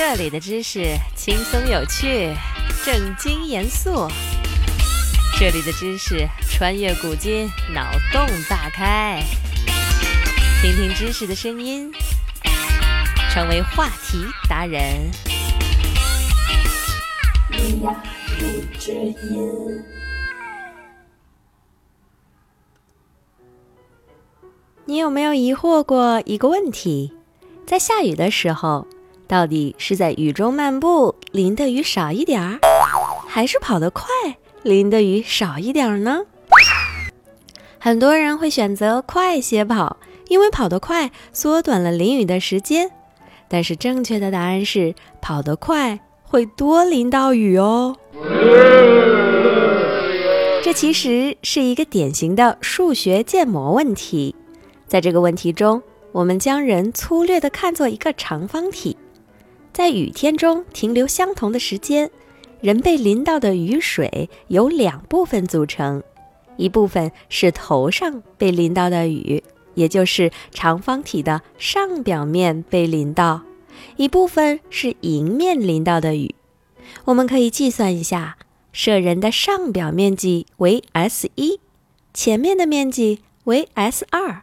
这里的知识轻松有趣，正经严肃。这里的知识穿越古今，脑洞大开。听听知识的声音，成为话题达人。你有没有疑惑过一个问题？在下雨的时候，到底是在雨中漫步淋的雨少一点儿，还是跑得快淋的雨少一点儿呢？很多人会选择快些跑，因为跑得快缩短了淋雨的时间。但是正确的答案是，跑得快会多淋到雨哦。这其实是一个典型的数学建模问题。在这个问题中，我们将人粗略地看作一个长方体，在雨天中停留相同的时间，人被淋到的雨水由两部分组成，一部分是头上被淋到的雨，也就是长方体的上表面被淋到；一部分是迎面淋到的雨。我们可以计算一下，射人的上表面积为 S 一，前面的面积为 S 二。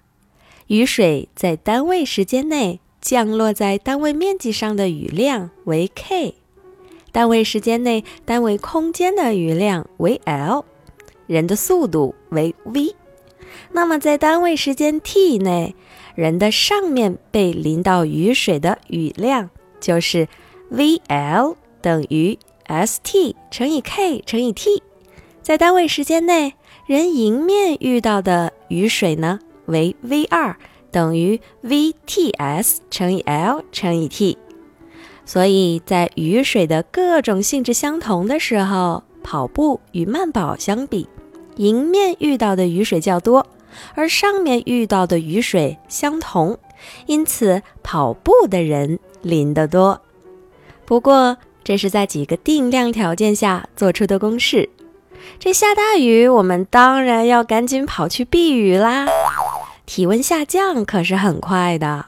雨水在单位时间内降落在单位面积上的雨量为 k，单位时间内单位空间的雨量为 l，人的速度为 v。那么在单位时间 t 内，人的上面被淋到雨水的雨量就是 vl 等于 st 乘以 k 乘以 t。在单位时间内，人迎面遇到的雨水呢？为 v 二等于 v t s 乘以 l 乘以 t，所以在雨水的各种性质相同的时候，跑步与慢跑相比，迎面遇到的雨水较多，而上面遇到的雨水相同，因此跑步的人淋得多。不过这是在几个定量条件下做出的公式。这下大雨，我们当然要赶紧跑去避雨啦。体温下降可是很快的，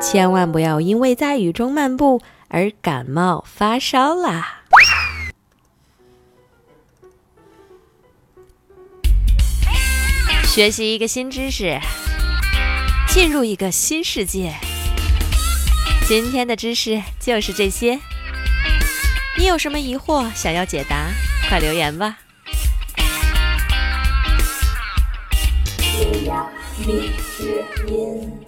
千万不要因为在雨中漫步而感冒发烧啦！学习一个新知识，进入一个新世界。今天的知识就是这些，你有什么疑惑想要解答，快留言吧。蜜之音。